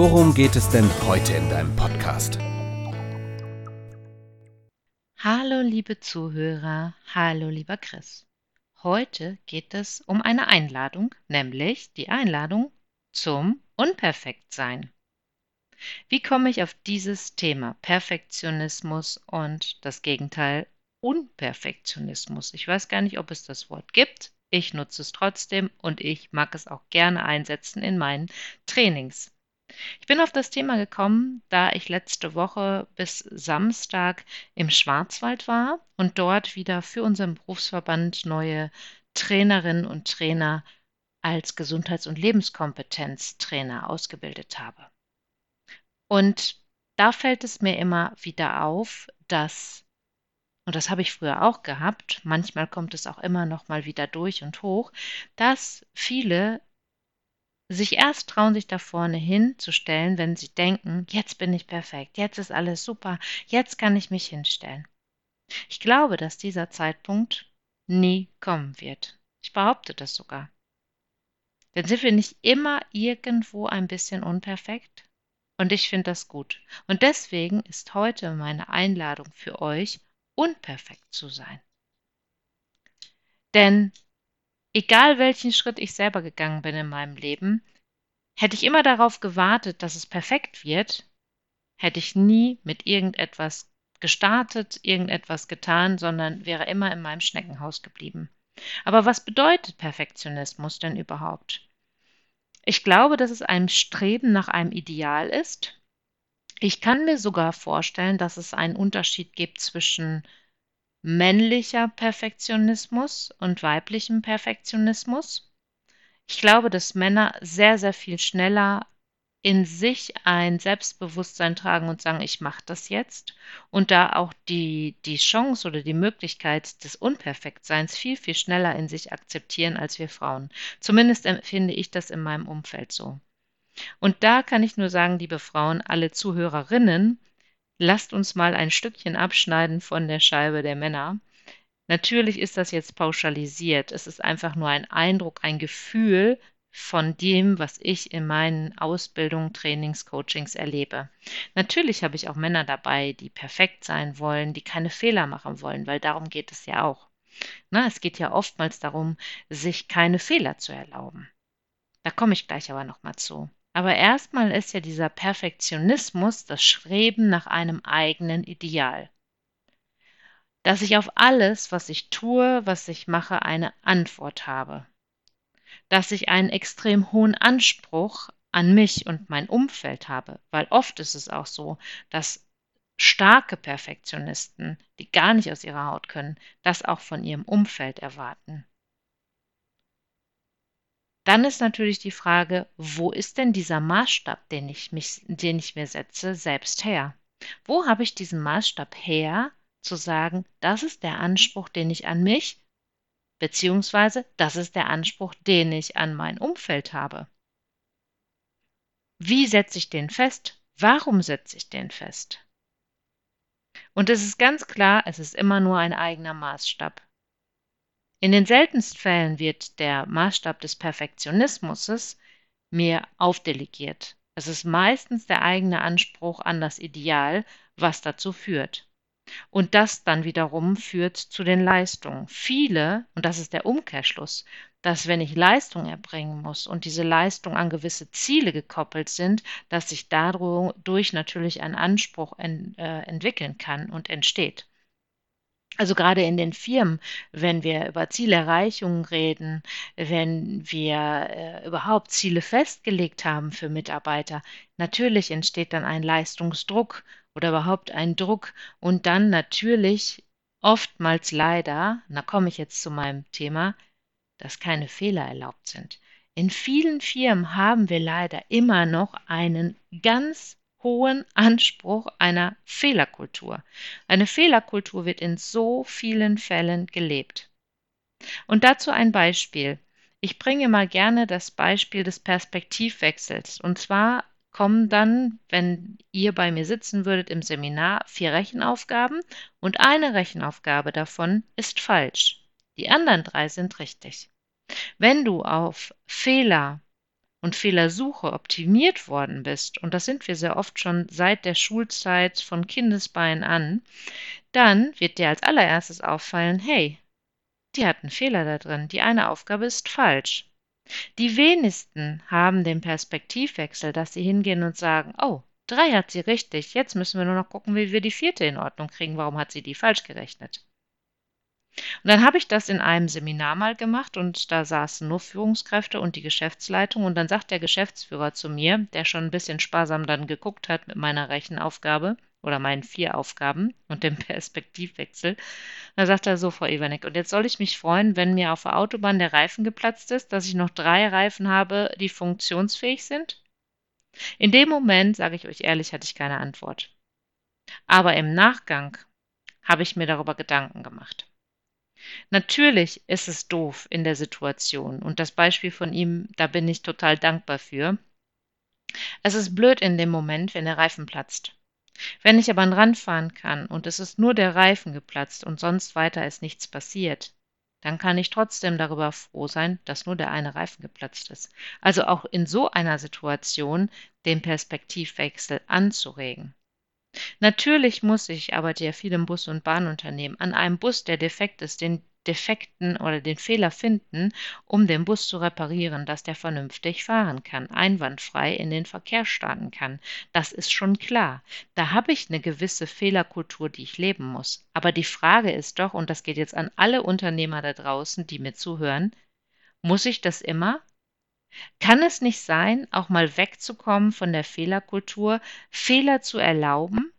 worum geht es denn heute in deinem Podcast? Hallo liebe Zuhörer, hallo lieber Chris. Heute geht es um eine Einladung, nämlich die Einladung zum Unperfektsein. Wie komme ich auf dieses Thema Perfektionismus und das Gegenteil Unperfektionismus? Ich weiß gar nicht, ob es das Wort gibt. Ich nutze es trotzdem und ich mag es auch gerne einsetzen in meinen Trainings. Ich bin auf das Thema gekommen, da ich letzte Woche bis Samstag im Schwarzwald war und dort wieder für unseren Berufsverband neue Trainerinnen und Trainer als Gesundheits- und Lebenskompetenztrainer ausgebildet habe. Und da fällt es mir immer wieder auf, dass, und das habe ich früher auch gehabt, manchmal kommt es auch immer noch mal wieder durch und hoch, dass viele sich erst trauen, sich da vorne hinzustellen, wenn sie denken, jetzt bin ich perfekt, jetzt ist alles super, jetzt kann ich mich hinstellen. Ich glaube, dass dieser Zeitpunkt nie kommen wird. Ich behaupte das sogar. Denn sind wir nicht immer irgendwo ein bisschen unperfekt? Und ich finde das gut. Und deswegen ist heute meine Einladung für euch, unperfekt zu sein. Denn Egal welchen Schritt ich selber gegangen bin in meinem Leben, hätte ich immer darauf gewartet, dass es perfekt wird, hätte ich nie mit irgendetwas gestartet, irgendetwas getan, sondern wäre immer in meinem Schneckenhaus geblieben. Aber was bedeutet Perfektionismus denn überhaupt? Ich glaube, dass es ein Streben nach einem Ideal ist. Ich kann mir sogar vorstellen, dass es einen Unterschied gibt zwischen männlicher Perfektionismus und weiblichem Perfektionismus. Ich glaube, dass Männer sehr, sehr viel schneller in sich ein Selbstbewusstsein tragen und sagen, ich mache das jetzt und da auch die, die Chance oder die Möglichkeit des Unperfektseins viel, viel schneller in sich akzeptieren als wir Frauen. Zumindest empfinde ich das in meinem Umfeld so. Und da kann ich nur sagen, liebe Frauen, alle Zuhörerinnen, lasst uns mal ein Stückchen abschneiden von der Scheibe der Männer. Natürlich ist das jetzt pauschalisiert. Es ist einfach nur ein Eindruck, ein Gefühl von dem, was ich in meinen Ausbildungen, Trainings, Coachings erlebe. Natürlich habe ich auch Männer dabei, die perfekt sein wollen, die keine Fehler machen wollen, weil darum geht es ja auch. Na, es geht ja oftmals darum, sich keine Fehler zu erlauben. Da komme ich gleich aber nochmal zu. Aber erstmal ist ja dieser Perfektionismus das Streben nach einem eigenen Ideal. Dass ich auf alles, was ich tue, was ich mache, eine Antwort habe. Dass ich einen extrem hohen Anspruch an mich und mein Umfeld habe, weil oft ist es auch so, dass starke Perfektionisten, die gar nicht aus ihrer Haut können, das auch von ihrem Umfeld erwarten. Dann ist natürlich die Frage, wo ist denn dieser Maßstab, den ich, mich, den ich mir setze, selbst her? Wo habe ich diesen Maßstab her, zu sagen, das ist der Anspruch, den ich an mich, beziehungsweise das ist der Anspruch, den ich an mein Umfeld habe? Wie setze ich den fest? Warum setze ich den fest? Und es ist ganz klar, es ist immer nur ein eigener Maßstab. In den seltensten Fällen wird der Maßstab des Perfektionismus mir aufdelegiert. Es ist meistens der eigene Anspruch an das Ideal, was dazu führt. Und das dann wiederum führt zu den Leistungen. Viele, und das ist der Umkehrschluss, dass wenn ich Leistung erbringen muss und diese Leistung an gewisse Ziele gekoppelt sind, dass sich dadurch natürlich ein Anspruch en, äh, entwickeln kann und entsteht. Also gerade in den Firmen, wenn wir über Zielerreichungen reden, wenn wir äh, überhaupt Ziele festgelegt haben für Mitarbeiter, natürlich entsteht dann ein Leistungsdruck oder überhaupt ein Druck und dann natürlich oftmals leider, da komme ich jetzt zu meinem Thema, dass keine Fehler erlaubt sind. In vielen Firmen haben wir leider immer noch einen ganz hohen Anspruch einer Fehlerkultur. Eine Fehlerkultur wird in so vielen Fällen gelebt. Und dazu ein Beispiel. Ich bringe mal gerne das Beispiel des Perspektivwechsels. Und zwar kommen dann, wenn ihr bei mir sitzen würdet im Seminar, vier Rechenaufgaben und eine Rechenaufgabe davon ist falsch. Die anderen drei sind richtig. Wenn du auf Fehler und Fehlersuche optimiert worden bist, und das sind wir sehr oft schon seit der Schulzeit von Kindesbein an, dann wird dir als allererstes auffallen, hey, die hat einen Fehler da drin, die eine Aufgabe ist falsch. Die wenigsten haben den Perspektivwechsel, dass sie hingehen und sagen, oh, drei hat sie richtig, jetzt müssen wir nur noch gucken, wie wir die vierte in Ordnung kriegen, warum hat sie die falsch gerechnet? Und dann habe ich das in einem Seminar mal gemacht und da saßen nur Führungskräfte und die Geschäftsleitung und dann sagt der Geschäftsführer zu mir, der schon ein bisschen sparsam dann geguckt hat mit meiner Rechenaufgabe oder meinen vier Aufgaben und dem Perspektivwechsel, da sagt er so, Frau Iwanek, und jetzt soll ich mich freuen, wenn mir auf der Autobahn der Reifen geplatzt ist, dass ich noch drei Reifen habe, die funktionsfähig sind? In dem Moment, sage ich euch ehrlich, hatte ich keine Antwort. Aber im Nachgang habe ich mir darüber Gedanken gemacht. Natürlich ist es doof in der Situation und das Beispiel von ihm, da bin ich total dankbar für. Es ist blöd in dem Moment, wenn der Reifen platzt. Wenn ich aber an Rand fahren kann und es ist nur der Reifen geplatzt und sonst weiter ist nichts passiert, dann kann ich trotzdem darüber froh sein, dass nur der eine Reifen geplatzt ist. Also auch in so einer Situation den Perspektivwechsel anzuregen. Natürlich muss ich, arbeite ja viel im Bus- und Bahnunternehmen, an einem Bus, der defekt ist, den Defekten oder den Fehler finden, um den Bus zu reparieren, dass der vernünftig fahren kann, einwandfrei in den Verkehr starten kann. Das ist schon klar. Da habe ich eine gewisse Fehlerkultur, die ich leben muss. Aber die Frage ist doch, und das geht jetzt an alle Unternehmer da draußen, die mir zuhören, muss ich das immer? Kann es nicht sein, auch mal wegzukommen von der Fehlerkultur, Fehler zu erlauben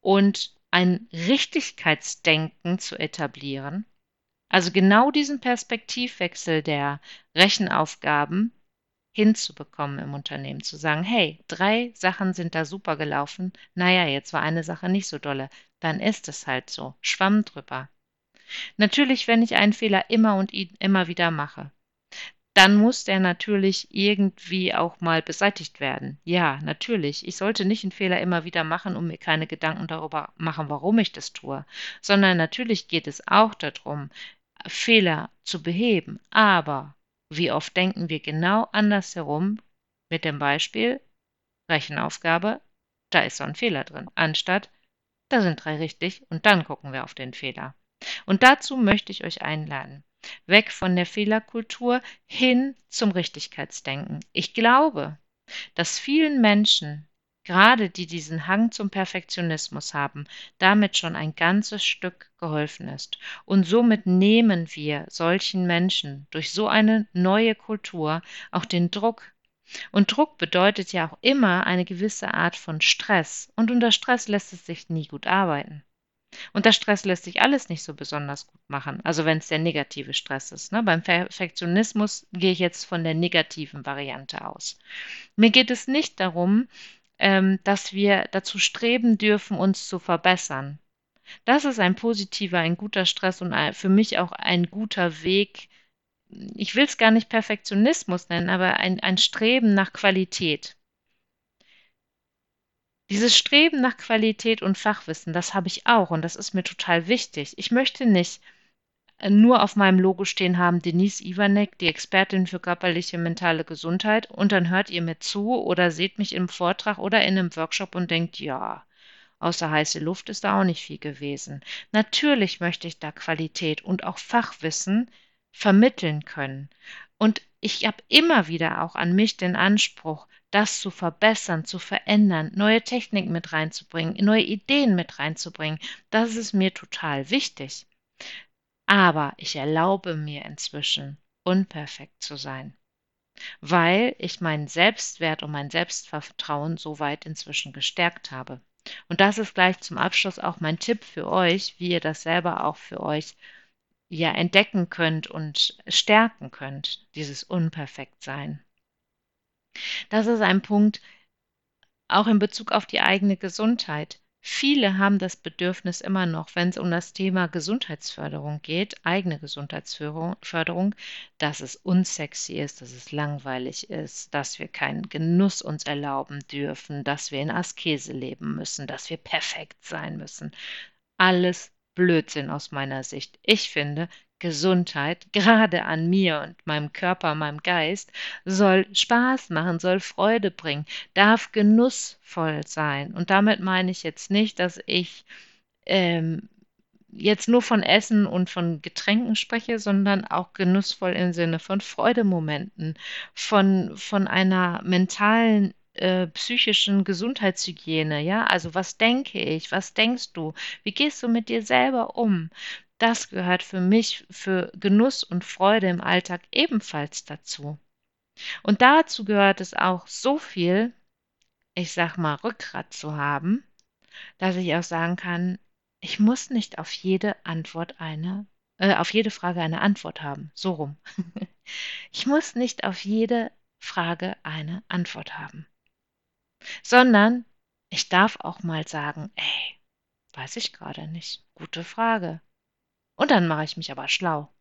und ein Richtigkeitsdenken zu etablieren? Also genau diesen Perspektivwechsel der Rechenaufgaben hinzubekommen im Unternehmen, zu sagen, hey, drei Sachen sind da super gelaufen, naja, jetzt war eine Sache nicht so dolle, dann ist es halt so, schwamm drüber. Natürlich, wenn ich einen Fehler immer und immer wieder mache, dann muss der natürlich irgendwie auch mal beseitigt werden. Ja, natürlich. Ich sollte nicht einen Fehler immer wieder machen und mir keine Gedanken darüber machen, warum ich das tue, sondern natürlich geht es auch darum, Fehler zu beheben. Aber wie oft denken wir genau andersherum mit dem Beispiel Rechenaufgabe, da ist so ein Fehler drin, anstatt da sind drei richtig und dann gucken wir auf den Fehler. Und dazu möchte ich euch einladen. Weg von der Fehlerkultur hin zum Richtigkeitsdenken. Ich glaube, dass vielen Menschen, gerade die diesen Hang zum Perfektionismus haben, damit schon ein ganzes Stück geholfen ist. Und somit nehmen wir solchen Menschen durch so eine neue Kultur auch den Druck. Und Druck bedeutet ja auch immer eine gewisse Art von Stress. Und unter Stress lässt es sich nie gut arbeiten. Unter Stress lässt sich alles nicht so besonders gut machen, also wenn es der negative Stress ist. Ne? Beim Perfektionismus gehe ich jetzt von der negativen Variante aus. Mir geht es nicht darum, ähm, dass wir dazu streben dürfen, uns zu verbessern. Das ist ein positiver, ein guter Stress und für mich auch ein guter Weg. Ich will es gar nicht Perfektionismus nennen, aber ein, ein Streben nach Qualität. Dieses Streben nach Qualität und Fachwissen, das habe ich auch und das ist mir total wichtig. Ich möchte nicht äh, nur auf meinem Logo stehen haben, Denise Ivanek, die Expertin für körperliche mentale Gesundheit, und dann hört ihr mir zu oder seht mich im Vortrag oder in einem Workshop und denkt, ja, außer heiße Luft ist da auch nicht viel gewesen. Natürlich möchte ich da Qualität und auch Fachwissen vermitteln können. Und ich habe immer wieder auch an mich den Anspruch, das zu verbessern, zu verändern, neue Techniken mit reinzubringen, neue Ideen mit reinzubringen. Das ist mir total wichtig. Aber ich erlaube mir inzwischen, unperfekt zu sein, weil ich meinen Selbstwert und mein Selbstvertrauen so weit inzwischen gestärkt habe. Und das ist gleich zum Abschluss auch mein Tipp für euch, wie ihr das selber auch für euch ja entdecken könnt und stärken könnt, dieses Unperfektsein. Das ist ein Punkt, auch in Bezug auf die eigene Gesundheit. Viele haben das Bedürfnis immer noch, wenn es um das Thema Gesundheitsförderung geht, eigene Gesundheitsförderung, dass es unsexy ist, dass es langweilig ist, dass wir keinen Genuss uns erlauben dürfen, dass wir in Askese leben müssen, dass wir perfekt sein müssen. Alles Blödsinn aus meiner Sicht. Ich finde, Gesundheit, gerade an mir und meinem Körper, meinem Geist, soll Spaß machen, soll Freude bringen, darf genussvoll sein. Und damit meine ich jetzt nicht, dass ich ähm, jetzt nur von Essen und von Getränken spreche, sondern auch genussvoll im Sinne von Freudemomenten, von, von einer mentalen äh, psychischen Gesundheitshygiene, ja? Also was denke ich, was denkst du, wie gehst du mit dir selber um? Das gehört für mich für Genuss und Freude im Alltag ebenfalls dazu. Und dazu gehört es auch so viel, ich sag mal, Rückgrat zu haben, dass ich auch sagen kann, ich muss nicht auf jede Antwort eine, äh, auf jede Frage eine Antwort haben. So rum. ich muss nicht auf jede Frage eine Antwort haben. Sondern ich darf auch mal sagen, ey, weiß ich gerade nicht. Gute Frage. Und dann mache ich mich aber schlau.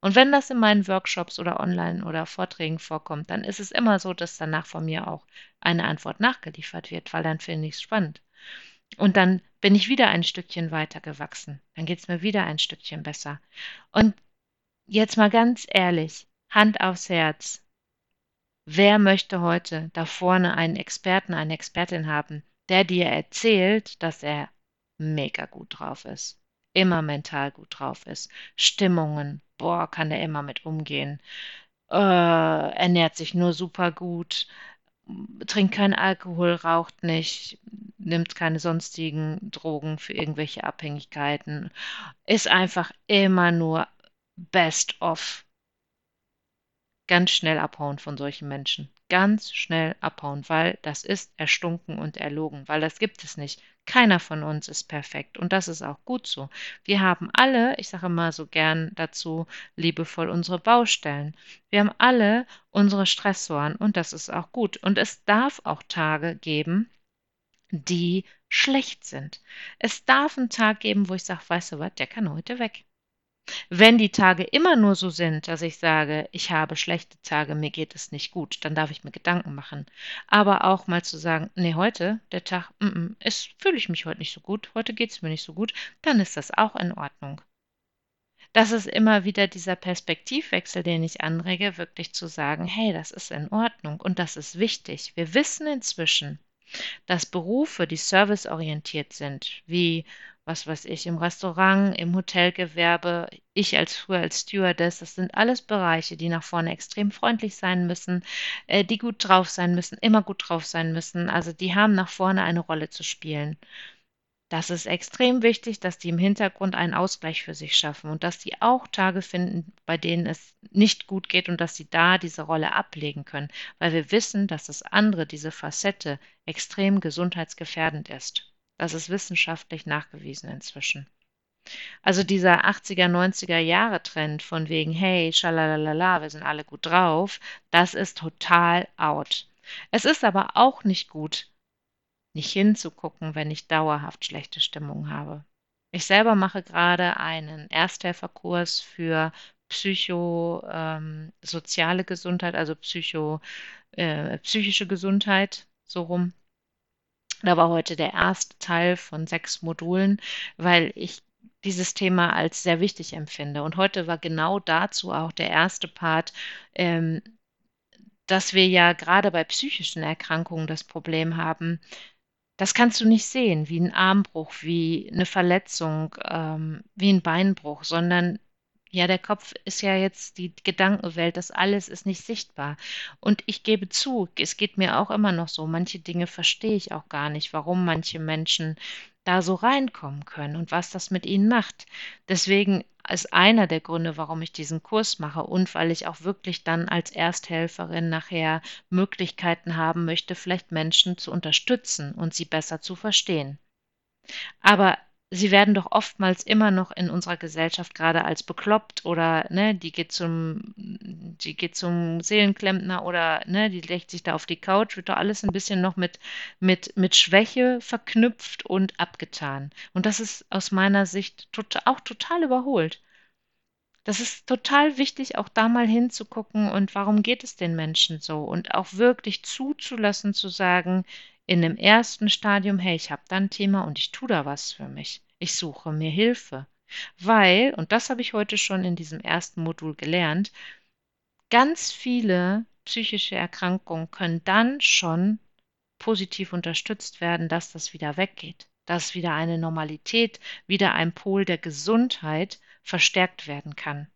Und wenn das in meinen Workshops oder online oder Vorträgen vorkommt, dann ist es immer so, dass danach von mir auch eine Antwort nachgeliefert wird, weil dann finde ich es spannend. Und dann bin ich wieder ein Stückchen weiter gewachsen. Dann geht es mir wieder ein Stückchen besser. Und jetzt mal ganz ehrlich, Hand aufs Herz. Wer möchte heute da vorne einen Experten, eine Expertin haben, der dir erzählt, dass er mega gut drauf ist? Immer mental gut drauf ist. Stimmungen, boah, kann er immer mit umgehen. Äh, ernährt sich nur super gut, trinkt keinen Alkohol, raucht nicht, nimmt keine sonstigen Drogen für irgendwelche Abhängigkeiten, ist einfach immer nur best of. Ganz schnell abhauen von solchen Menschen. Ganz schnell abhauen, weil das ist erstunken und erlogen, weil das gibt es nicht. Keiner von uns ist perfekt und das ist auch gut so. Wir haben alle, ich sage mal so gern dazu, liebevoll unsere Baustellen. Wir haben alle unsere Stressoren und das ist auch gut. Und es darf auch Tage geben, die schlecht sind. Es darf einen Tag geben, wo ich sage, weißt du was, der kann heute weg. Wenn die Tage immer nur so sind, dass ich sage, ich habe schlechte Tage, mir geht es nicht gut, dann darf ich mir Gedanken machen. Aber auch mal zu sagen, nee, heute, der Tag, mm -mm, es fühle ich mich heute nicht so gut, heute geht es mir nicht so gut, dann ist das auch in Ordnung. Das ist immer wieder dieser Perspektivwechsel, den ich anrege, wirklich zu sagen, hey, das ist in Ordnung und das ist wichtig. Wir wissen inzwischen, dass Berufe, die serviceorientiert sind, wie was weiß ich, im Restaurant, im Hotelgewerbe, ich als früher als Stewardess, das sind alles Bereiche, die nach vorne extrem freundlich sein müssen, äh, die gut drauf sein müssen, immer gut drauf sein müssen. Also die haben nach vorne eine Rolle zu spielen. Das ist extrem wichtig, dass die im Hintergrund einen Ausgleich für sich schaffen und dass die auch Tage finden, bei denen es nicht gut geht und dass sie da diese Rolle ablegen können, weil wir wissen, dass das andere, diese Facette, extrem gesundheitsgefährdend ist. Das ist wissenschaftlich nachgewiesen inzwischen. Also dieser 80er, 90er Jahre Trend von wegen, hey, schalalala, wir sind alle gut drauf, das ist total out. Es ist aber auch nicht gut, nicht hinzugucken, wenn ich dauerhaft schlechte Stimmung habe. Ich selber mache gerade einen Ersthelferkurs für psychosoziale ähm, Gesundheit, also psycho, äh, psychische Gesundheit, so rum. Da war heute der erste Teil von sechs Modulen, weil ich dieses Thema als sehr wichtig empfinde. Und heute war genau dazu auch der erste Part, ähm, dass wir ja gerade bei psychischen Erkrankungen das Problem haben, das kannst du nicht sehen, wie ein Armbruch, wie eine Verletzung, ähm, wie ein Beinbruch, sondern ja, der Kopf ist ja jetzt die Gedankenwelt, das alles ist nicht sichtbar. Und ich gebe zu, es geht mir auch immer noch so, manche Dinge verstehe ich auch gar nicht, warum manche Menschen da so reinkommen können und was das mit ihnen macht. Deswegen ist einer der Gründe, warum ich diesen Kurs mache und weil ich auch wirklich dann als Ersthelferin nachher Möglichkeiten haben möchte, vielleicht Menschen zu unterstützen und sie besser zu verstehen. Aber sie werden doch oftmals immer noch in unserer Gesellschaft gerade als bekloppt oder ne, die geht zum, die geht zum Seelenklempner oder ne, die legt sich da auf die Couch, wird doch alles ein bisschen noch mit, mit, mit Schwäche verknüpft und abgetan. Und das ist aus meiner Sicht tot, auch total überholt. Das ist total wichtig, auch da mal hinzugucken und warum geht es den Menschen so und auch wirklich zuzulassen, zu sagen, in dem ersten Stadium, hey, ich habe da ein Thema und ich tue da was für mich. Ich suche mir Hilfe. Weil, und das habe ich heute schon in diesem ersten Modul gelernt, ganz viele psychische Erkrankungen können dann schon positiv unterstützt werden, dass das wieder weggeht, dass wieder eine Normalität, wieder ein Pol der Gesundheit verstärkt werden kann.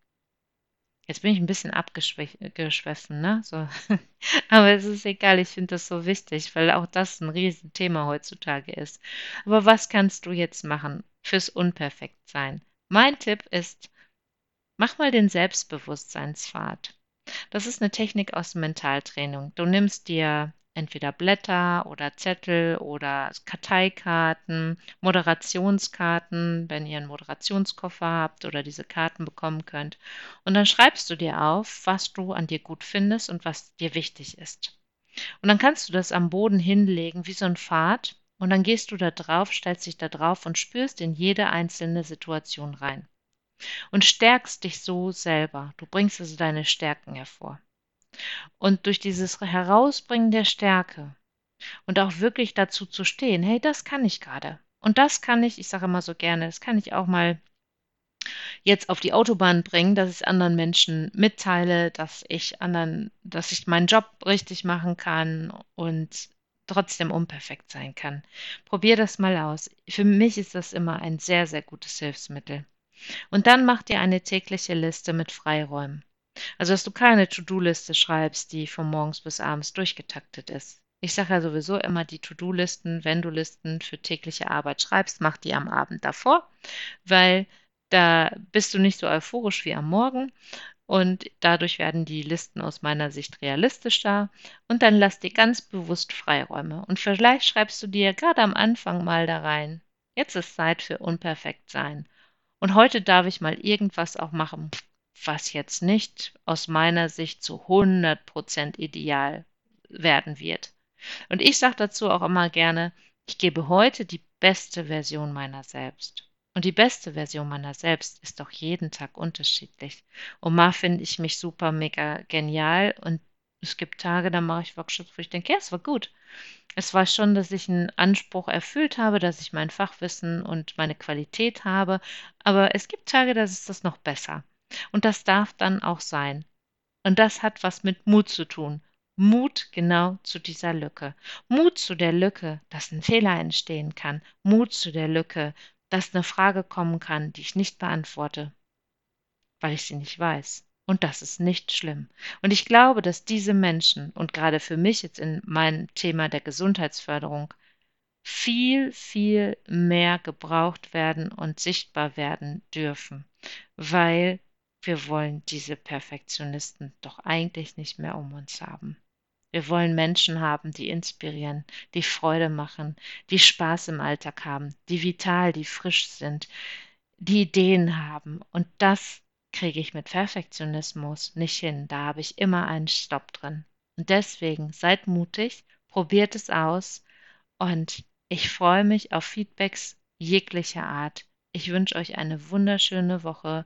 Jetzt bin ich ein bisschen abgeschweffen, ne? So. Aber es ist egal, ich finde das so wichtig, weil auch das ein Riesenthema heutzutage ist. Aber was kannst du jetzt machen fürs Unperfektsein? Mein Tipp ist, mach mal den Selbstbewusstseinspfad. Das ist eine Technik aus Mentaltraining. Du nimmst dir entweder Blätter oder Zettel oder Karteikarten, Moderationskarten, wenn ihr einen Moderationskoffer habt oder diese Karten bekommen könnt. Und dann schreibst du dir auf, was du an dir gut findest und was dir wichtig ist. Und dann kannst du das am Boden hinlegen wie so ein Pfad und dann gehst du da drauf, stellst dich da drauf und spürst in jede einzelne Situation rein. Und stärkst dich so selber. Du bringst also deine Stärken hervor. Und durch dieses Herausbringen der Stärke und auch wirklich dazu zu stehen, hey, das kann ich gerade. Und das kann ich, ich sage immer so gerne, das kann ich auch mal jetzt auf die Autobahn bringen, dass ich anderen Menschen mitteile, dass ich anderen, dass ich meinen Job richtig machen kann und trotzdem unperfekt sein kann. Probier das mal aus. Für mich ist das immer ein sehr, sehr gutes Hilfsmittel. Und dann mach dir eine tägliche Liste mit Freiräumen. Also, dass du keine To-Do-Liste schreibst, die von morgens bis abends durchgetaktet ist. Ich sage ja sowieso immer die To-Do-Listen, wenn du Listen für tägliche Arbeit schreibst, mach die am Abend davor, weil da bist du nicht so euphorisch wie am Morgen und dadurch werden die Listen aus meiner Sicht realistischer und dann lass dir ganz bewusst Freiräume. Und vielleicht schreibst du dir gerade am Anfang mal da rein, jetzt ist Zeit für unperfekt sein und heute darf ich mal irgendwas auch machen, was jetzt nicht aus meiner Sicht zu 100% ideal werden wird. Und ich sage dazu auch immer gerne, ich gebe heute die beste Version meiner selbst. Und die beste Version meiner selbst ist doch jeden Tag unterschiedlich. Und mal finde ich mich super mega genial und es gibt Tage, da mache ich Workshops, wo ich denke, ja, es war gut. Es war schon, dass ich einen Anspruch erfüllt habe, dass ich mein Fachwissen und meine Qualität habe, aber es gibt Tage, da ist das noch besser. Und das darf dann auch sein. Und das hat was mit Mut zu tun. Mut genau zu dieser Lücke. Mut zu der Lücke, dass ein Fehler entstehen kann. Mut zu der Lücke, dass eine Frage kommen kann, die ich nicht beantworte, weil ich sie nicht weiß. Und das ist nicht schlimm. Und ich glaube, dass diese Menschen, und gerade für mich jetzt in meinem Thema der Gesundheitsförderung, viel, viel mehr gebraucht werden und sichtbar werden dürfen, weil wir wollen diese Perfektionisten doch eigentlich nicht mehr um uns haben. Wir wollen Menschen haben, die inspirieren, die Freude machen, die Spaß im Alltag haben, die vital, die frisch sind, die Ideen haben. Und das kriege ich mit Perfektionismus nicht hin. Da habe ich immer einen Stopp drin. Und deswegen seid mutig, probiert es aus und ich freue mich auf Feedbacks jeglicher Art. Ich wünsche euch eine wunderschöne Woche